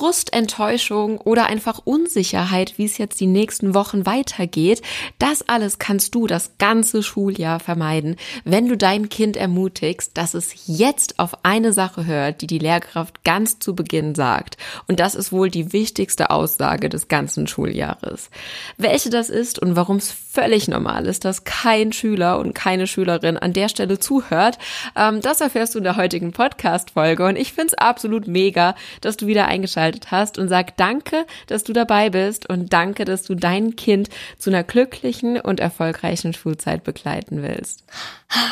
Frust, Enttäuschung oder einfach Unsicherheit, wie es jetzt die nächsten Wochen weitergeht, das alles kannst du das ganze Schuljahr vermeiden, wenn du dein Kind ermutigst, dass es jetzt auf eine Sache hört, die die Lehrkraft ganz zu Beginn sagt. Und das ist wohl die wichtigste Aussage des ganzen Schuljahres. Welche das ist und warum es völlig normal ist, dass kein Schüler und keine Schülerin an der Stelle zuhört, ähm, das erfährst du in der heutigen Podcast-Folge. Und ich find's absolut mega, dass du wieder eingeschaltet hast und sag danke, dass du dabei bist und danke, dass du dein Kind zu einer glücklichen und erfolgreichen Schulzeit begleiten willst.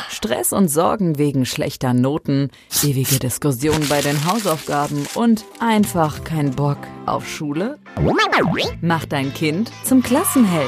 Stress und Sorgen wegen schlechter Noten, ewige Diskussionen bei den Hausaufgaben und einfach kein Bock auf Schule? Mach dein Kind zum Klassenheld.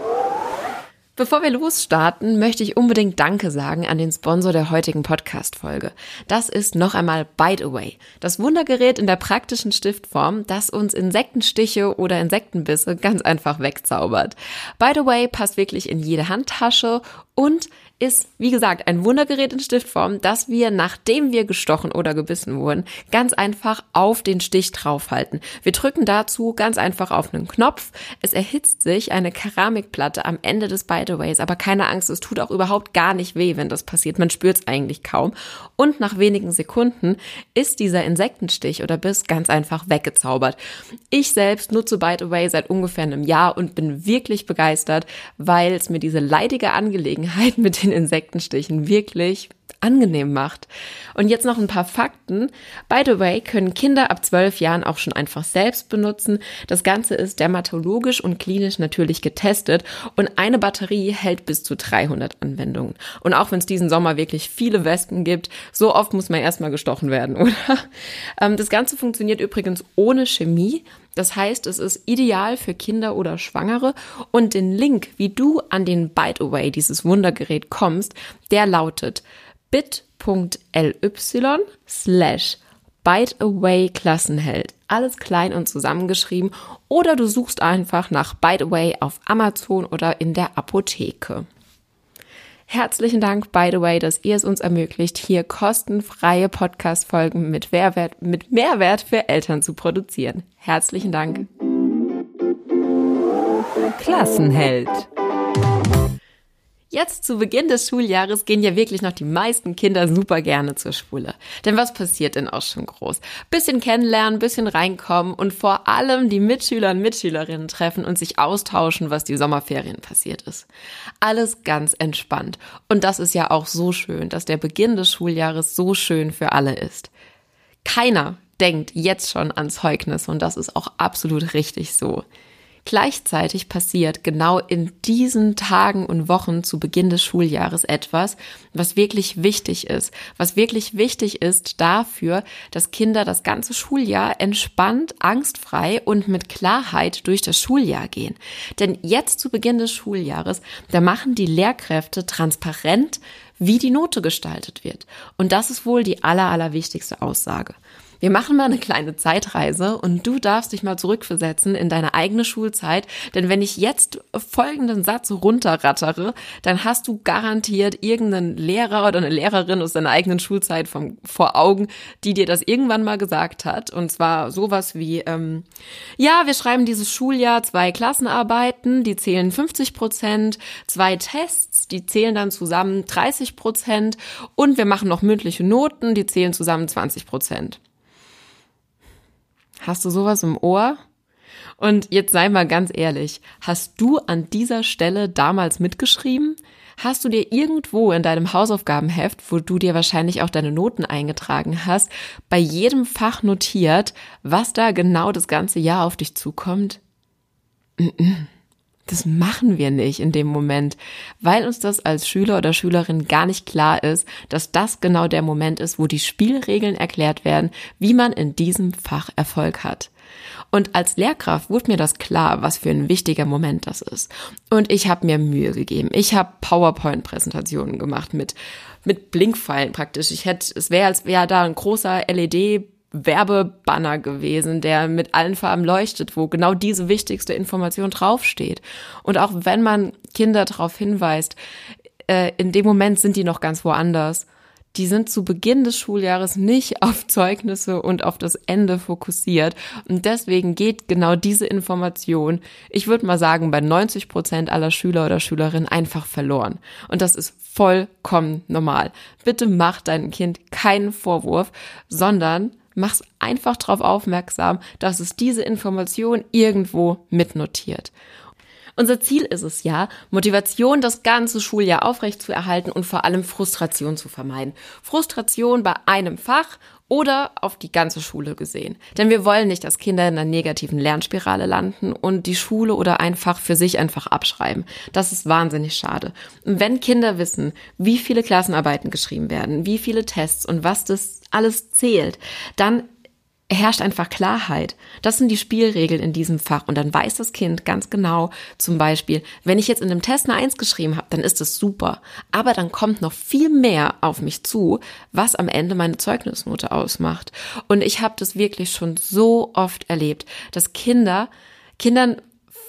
Bevor wir losstarten, möchte ich unbedingt Danke sagen an den Sponsor der heutigen Podcast-Folge. Das ist noch einmal Bite Away. Das Wundergerät in der praktischen Stiftform, das uns Insektenstiche oder Insektenbisse ganz einfach wegzaubert. Bite Away passt wirklich in jede Handtasche und ist, wie gesagt, ein Wundergerät in Stiftform, das wir, nachdem wir gestochen oder gebissen wurden, ganz einfach auf den Stich draufhalten. Wir drücken dazu ganz einfach auf einen Knopf. Es erhitzt sich eine Keramikplatte am Ende des Biteaways, aber keine Angst, es tut auch überhaupt gar nicht weh, wenn das passiert. Man spürt es eigentlich kaum. Und nach wenigen Sekunden ist dieser Insektenstich oder Biss ganz einfach weggezaubert. Ich selbst nutze Biteaway seit ungefähr einem Jahr und bin wirklich begeistert, weil es mir diese leidige Angelegenheit mit den den Insektenstichen. Wirklich angenehm macht. Und jetzt noch ein paar Fakten. By the way, können Kinder ab zwölf Jahren auch schon einfach selbst benutzen. Das Ganze ist dermatologisch und klinisch natürlich getestet und eine Batterie hält bis zu 300 Anwendungen. Und auch wenn es diesen Sommer wirklich viele Wespen gibt, so oft muss man erstmal gestochen werden, oder? Ähm, das Ganze funktioniert übrigens ohne Chemie. Das heißt, es ist ideal für Kinder oder Schwangere und den Link, wie du an den Bite Away, dieses Wundergerät kommst, der lautet bit.ly slash Byteaway Klassenheld. Alles klein und zusammengeschrieben. Oder du suchst einfach nach Byteaway auf Amazon oder in der Apotheke. Herzlichen Dank, by the way, dass ihr es uns ermöglicht, hier kostenfreie Podcast-Folgen mit Mehrwert, mit Mehrwert für Eltern zu produzieren. Herzlichen Dank. Klassenheld. Jetzt zu Beginn des Schuljahres gehen ja wirklich noch die meisten Kinder super gerne zur Schule. Denn was passiert denn auch schon groß? Bisschen kennenlernen, bisschen reinkommen und vor allem die Mitschüler und Mitschülerinnen treffen und sich austauschen, was die Sommerferien passiert ist. Alles ganz entspannt. Und das ist ja auch so schön, dass der Beginn des Schuljahres so schön für alle ist. Keiner denkt jetzt schon ans Zeugnis und das ist auch absolut richtig so. Gleichzeitig passiert genau in diesen Tagen und Wochen zu Beginn des Schuljahres etwas, was wirklich wichtig ist, was wirklich wichtig ist dafür, dass Kinder das ganze Schuljahr entspannt, angstfrei und mit Klarheit durch das Schuljahr gehen. Denn jetzt zu Beginn des Schuljahres, da machen die Lehrkräfte transparent, wie die Note gestaltet wird. Und das ist wohl die aller, allerwichtigste Aussage. Wir machen mal eine kleine Zeitreise und du darfst dich mal zurückversetzen in deine eigene Schulzeit. Denn wenn ich jetzt folgenden Satz runterrattere, dann hast du garantiert irgendeinen Lehrer oder eine Lehrerin aus deiner eigenen Schulzeit vom, vor Augen, die dir das irgendwann mal gesagt hat. Und zwar sowas wie, ähm, ja, wir schreiben dieses Schuljahr zwei Klassenarbeiten, die zählen 50 Prozent, zwei Tests, die zählen dann zusammen 30 Prozent und wir machen noch mündliche Noten, die zählen zusammen 20 Prozent. Hast du sowas im Ohr? Und jetzt sei mal ganz ehrlich, hast du an dieser Stelle damals mitgeschrieben? Hast du dir irgendwo in deinem Hausaufgabenheft, wo du dir wahrscheinlich auch deine Noten eingetragen hast, bei jedem Fach notiert, was da genau das ganze Jahr auf dich zukommt? Das machen wir nicht in dem Moment, weil uns das als Schüler oder Schülerin gar nicht klar ist, dass das genau der Moment ist, wo die Spielregeln erklärt werden, wie man in diesem Fach Erfolg hat. Und als Lehrkraft wurde mir das klar, was für ein wichtiger Moment das ist. Und ich habe mir Mühe gegeben. Ich habe PowerPoint-Präsentationen gemacht mit mit Blinkpfeilen praktisch. Ich hätte, es wäre, als wäre da ein großer LED Werbebanner gewesen, der mit allen Farben leuchtet, wo genau diese wichtigste Information draufsteht. Und auch wenn man Kinder darauf hinweist, äh, in dem Moment sind die noch ganz woanders die sind zu Beginn des Schuljahres nicht auf Zeugnisse und auf das Ende fokussiert. Und deswegen geht genau diese Information, ich würde mal sagen, bei 90 Prozent aller Schüler oder Schülerinnen einfach verloren. Und das ist vollkommen normal. Bitte mach deinem Kind keinen Vorwurf, sondern mach's einfach darauf aufmerksam, dass es diese Information irgendwo mitnotiert. Unser Ziel ist es ja, Motivation das ganze Schuljahr aufrechtzuerhalten und vor allem Frustration zu vermeiden. Frustration bei einem Fach oder auf die ganze Schule gesehen. Denn wir wollen nicht, dass Kinder in einer negativen Lernspirale landen und die Schule oder ein Fach für sich einfach abschreiben. Das ist wahnsinnig schade. Und wenn Kinder wissen, wie viele Klassenarbeiten geschrieben werden, wie viele Tests und was das alles zählt, dann herrscht einfach Klarheit. Das sind die Spielregeln in diesem Fach. Und dann weiß das Kind ganz genau, zum Beispiel, wenn ich jetzt in einem Test eine Eins geschrieben habe, dann ist das super. Aber dann kommt noch viel mehr auf mich zu, was am Ende meine Zeugnisnote ausmacht. Und ich habe das wirklich schon so oft erlebt, dass Kinder, Kindern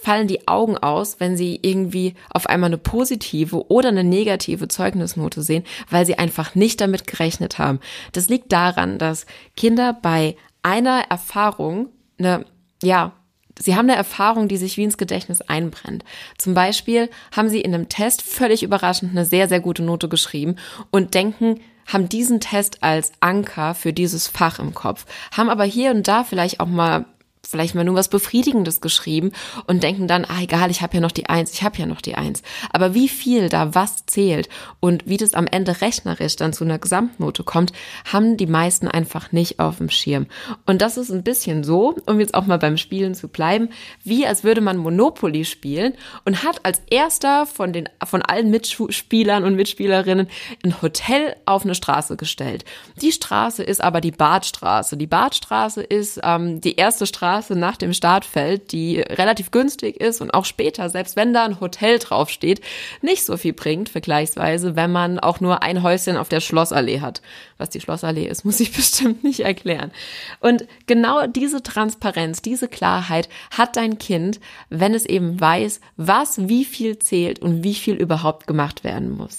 fallen die Augen aus, wenn sie irgendwie auf einmal eine positive oder eine negative Zeugnisnote sehen, weil sie einfach nicht damit gerechnet haben. Das liegt daran, dass Kinder bei einer Erfahrung, eine, ja, Sie haben eine Erfahrung, die sich wie ins Gedächtnis einbrennt. Zum Beispiel haben Sie in einem Test völlig überraschend eine sehr, sehr gute Note geschrieben und denken, haben diesen Test als Anker für dieses Fach im Kopf, haben aber hier und da vielleicht auch mal vielleicht mal nur was Befriedigendes geschrieben und denken dann, ah egal, ich habe ja noch die Eins, ich habe ja noch die Eins. Aber wie viel da was zählt und wie das am Ende rechnerisch dann zu einer Gesamtnote kommt, haben die meisten einfach nicht auf dem Schirm. Und das ist ein bisschen so, um jetzt auch mal beim Spielen zu bleiben, wie als würde man Monopoly spielen und hat als erster von den von allen Mitspielern und Mitspielerinnen ein Hotel auf eine Straße gestellt. Die Straße ist aber die Badstraße. Die Badstraße ist ähm, die erste Straße Straße nach dem Startfeld, die relativ günstig ist und auch später, selbst wenn da ein Hotel draufsteht, nicht so viel bringt, vergleichsweise, wenn man auch nur ein Häuschen auf der Schlossallee hat. Was die Schlossallee ist, muss ich bestimmt nicht erklären. Und genau diese Transparenz, diese Klarheit hat dein Kind, wenn es eben weiß, was wie viel zählt und wie viel überhaupt gemacht werden muss.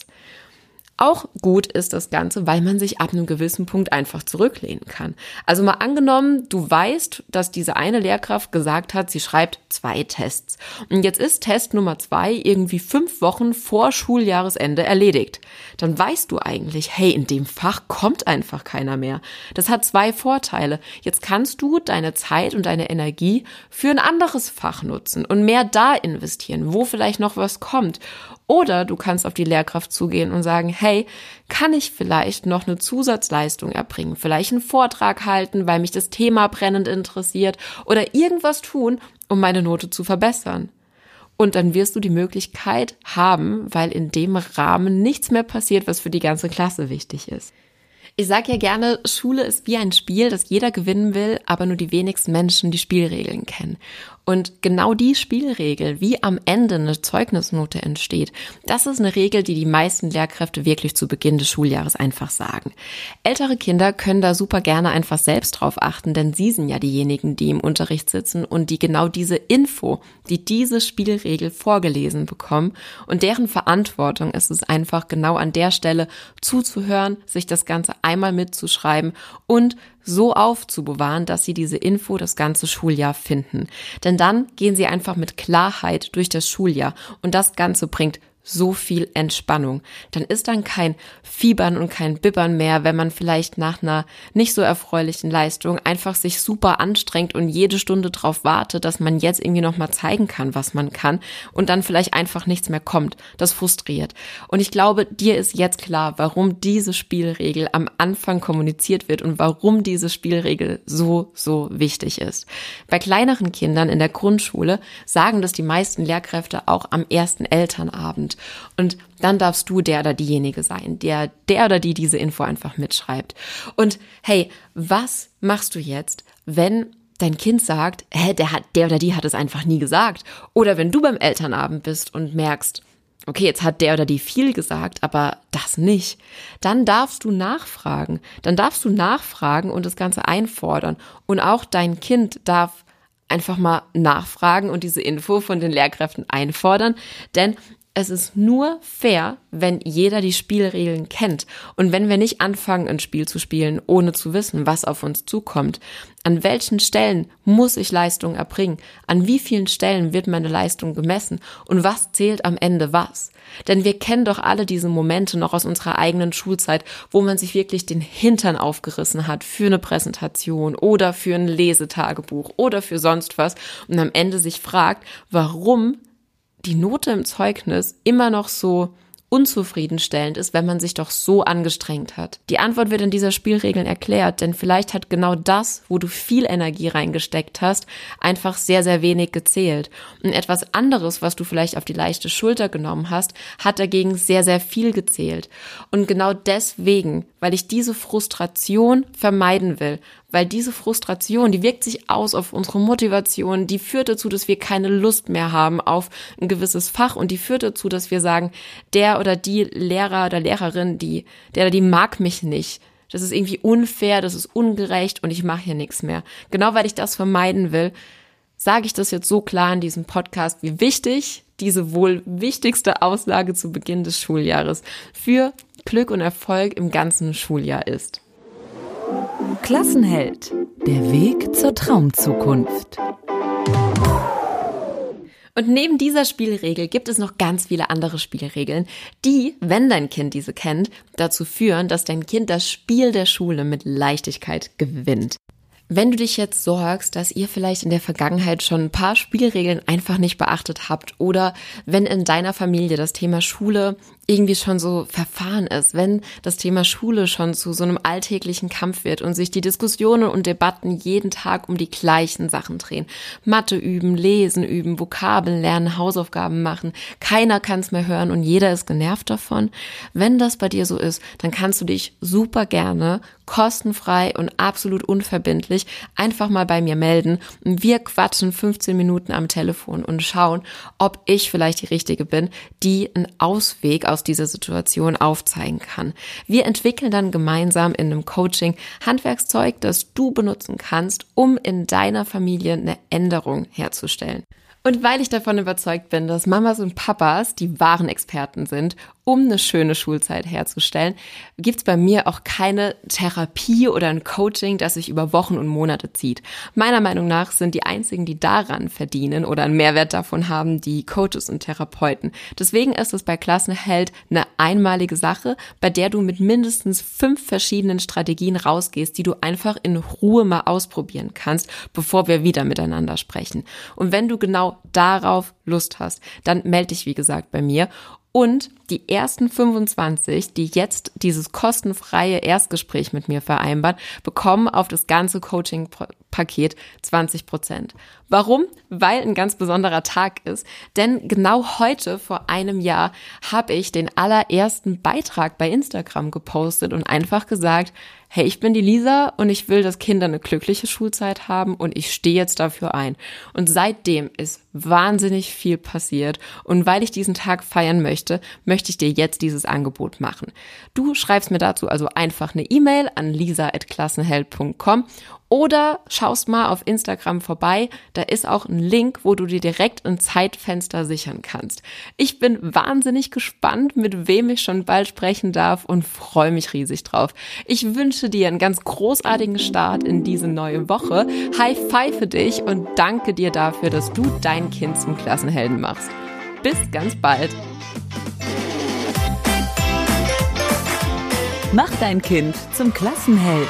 Auch gut ist das Ganze, weil man sich ab einem gewissen Punkt einfach zurücklehnen kann. Also mal angenommen, du weißt, dass diese eine Lehrkraft gesagt hat, sie schreibt zwei Tests. Und jetzt ist Test Nummer zwei irgendwie fünf Wochen vor Schuljahresende erledigt. Dann weißt du eigentlich, hey, in dem Fach kommt einfach keiner mehr. Das hat zwei Vorteile. Jetzt kannst du deine Zeit und deine Energie für ein anderes Fach nutzen und mehr da investieren, wo vielleicht noch was kommt. Oder du kannst auf die Lehrkraft zugehen und sagen, hey, kann ich vielleicht noch eine Zusatzleistung erbringen? Vielleicht einen Vortrag halten, weil mich das Thema brennend interessiert oder irgendwas tun, um meine Note zu verbessern. Und dann wirst du die Möglichkeit haben, weil in dem Rahmen nichts mehr passiert, was für die ganze Klasse wichtig ist. Ich sage ja gerne, Schule ist wie ein Spiel, das jeder gewinnen will, aber nur die wenigsten Menschen die Spielregeln kennen. Und genau die Spielregel, wie am Ende eine Zeugnisnote entsteht, das ist eine Regel, die die meisten Lehrkräfte wirklich zu Beginn des Schuljahres einfach sagen. Ältere Kinder können da super gerne einfach selbst drauf achten, denn sie sind ja diejenigen, die im Unterricht sitzen und die genau diese Info, die diese Spielregel vorgelesen bekommen und deren Verantwortung ist es einfach genau an der Stelle zuzuhören, sich das Ganze einmal mitzuschreiben und so aufzubewahren, dass sie diese Info das ganze Schuljahr finden. Denn dann gehen sie einfach mit Klarheit durch das Schuljahr und das Ganze bringt so viel Entspannung. Dann ist dann kein Fiebern und kein Bibbern mehr, wenn man vielleicht nach einer nicht so erfreulichen Leistung einfach sich super anstrengt und jede Stunde drauf wartet, dass man jetzt irgendwie noch mal zeigen kann, was man kann und dann vielleicht einfach nichts mehr kommt. Das frustriert. Und ich glaube, dir ist jetzt klar, warum diese Spielregel am Anfang kommuniziert wird und warum diese Spielregel so, so wichtig ist. Bei kleineren Kindern in der Grundschule sagen das die meisten Lehrkräfte auch am ersten Elternabend. Und dann darfst du der oder diejenige sein, der, der oder die diese Info einfach mitschreibt. Und hey, was machst du jetzt, wenn dein Kind sagt, hä, der hat, der oder die hat es einfach nie gesagt. Oder wenn du beim Elternabend bist und merkst, okay, jetzt hat der oder die viel gesagt, aber das nicht, dann darfst du nachfragen. Dann darfst du nachfragen und das Ganze einfordern. Und auch dein Kind darf einfach mal nachfragen und diese Info von den Lehrkräften einfordern, denn es ist nur fair, wenn jeder die Spielregeln kennt und wenn wir nicht anfangen, ein Spiel zu spielen, ohne zu wissen, was auf uns zukommt. An welchen Stellen muss ich Leistung erbringen? An wie vielen Stellen wird meine Leistung gemessen? Und was zählt am Ende was? Denn wir kennen doch alle diese Momente noch aus unserer eigenen Schulzeit, wo man sich wirklich den Hintern aufgerissen hat für eine Präsentation oder für ein Lesetagebuch oder für sonst was und am Ende sich fragt, warum die Note im Zeugnis immer noch so unzufriedenstellend ist, wenn man sich doch so angestrengt hat. Die Antwort wird in dieser Spielregeln erklärt, denn vielleicht hat genau das, wo du viel Energie reingesteckt hast, einfach sehr, sehr wenig gezählt. Und etwas anderes, was du vielleicht auf die leichte Schulter genommen hast, hat dagegen sehr, sehr viel gezählt. Und genau deswegen, weil ich diese Frustration vermeiden will, weil diese Frustration, die wirkt sich aus auf unsere Motivation, die führt dazu, dass wir keine Lust mehr haben auf ein gewisses Fach und die führt dazu, dass wir sagen, der oder die Lehrer oder Lehrerin, die, der oder die mag mich nicht. Das ist irgendwie unfair, das ist ungerecht und ich mache hier nichts mehr. Genau weil ich das vermeiden will, sage ich das jetzt so klar in diesem Podcast, wie wichtig diese wohl wichtigste Auslage zu Beginn des Schuljahres für Glück und Erfolg im ganzen Schuljahr ist. Klassenheld. Der Weg zur Traumzukunft. Und neben dieser Spielregel gibt es noch ganz viele andere Spielregeln, die, wenn dein Kind diese kennt, dazu führen, dass dein Kind das Spiel der Schule mit Leichtigkeit gewinnt. Wenn du dich jetzt sorgst, dass ihr vielleicht in der Vergangenheit schon ein paar Spielregeln einfach nicht beachtet habt oder wenn in deiner Familie das Thema Schule irgendwie schon so verfahren ist, wenn das Thema Schule schon zu so einem alltäglichen Kampf wird und sich die Diskussionen und Debatten jeden Tag um die gleichen Sachen drehen. Mathe üben, lesen üben, Vokabeln lernen, Hausaufgaben machen. Keiner kann es mehr hören und jeder ist genervt davon. Wenn das bei dir so ist, dann kannst du dich super gerne kostenfrei und absolut unverbindlich einfach mal bei mir melden. Wir quatschen 15 Minuten am Telefon und schauen, ob ich vielleicht die Richtige bin, die einen Ausweg aus dieser Situation aufzeigen kann. Wir entwickeln dann gemeinsam in einem Coaching Handwerkszeug, das du benutzen kannst, um in deiner Familie eine Änderung herzustellen. Und weil ich davon überzeugt bin, dass Mamas und Papas die wahren Experten sind um eine schöne Schulzeit herzustellen, gibt's bei mir auch keine Therapie oder ein Coaching, das sich über Wochen und Monate zieht. Meiner Meinung nach sind die einzigen, die daran verdienen oder einen Mehrwert davon haben, die Coaches und Therapeuten. Deswegen ist es bei Klassenheld eine einmalige Sache, bei der du mit mindestens fünf verschiedenen Strategien rausgehst, die du einfach in Ruhe mal ausprobieren kannst, bevor wir wieder miteinander sprechen. Und wenn du genau darauf Lust hast, dann melde dich, wie gesagt, bei mir. Und die ersten 25, die jetzt dieses kostenfreie Erstgespräch mit mir vereinbaren, bekommen auf das ganze Coaching-Paket 20 Prozent. Warum? Weil ein ganz besonderer Tag ist. Denn genau heute vor einem Jahr habe ich den allerersten Beitrag bei Instagram gepostet und einfach gesagt, hey, ich bin die Lisa und ich will, dass Kinder eine glückliche Schulzeit haben und ich stehe jetzt dafür ein. Und seitdem ist wahnsinnig viel passiert und weil ich diesen Tag feiern möchte, möchte ich dir jetzt dieses Angebot machen. Du schreibst mir dazu also einfach eine E-Mail an lisa.klassenheld.com oder schaust mal auf Instagram vorbei, da ist auch ein Link, wo du dir direkt ein Zeitfenster sichern kannst. Ich bin wahnsinnig gespannt, mit wem ich schon bald sprechen darf und freue mich riesig drauf. Ich wünsche dir einen ganz großartigen Start in diese neue Woche. High five dich und danke dir dafür, dass du dein Kind zum Klassenhelden machst. Bis ganz bald. Mach dein Kind zum Klassenheld.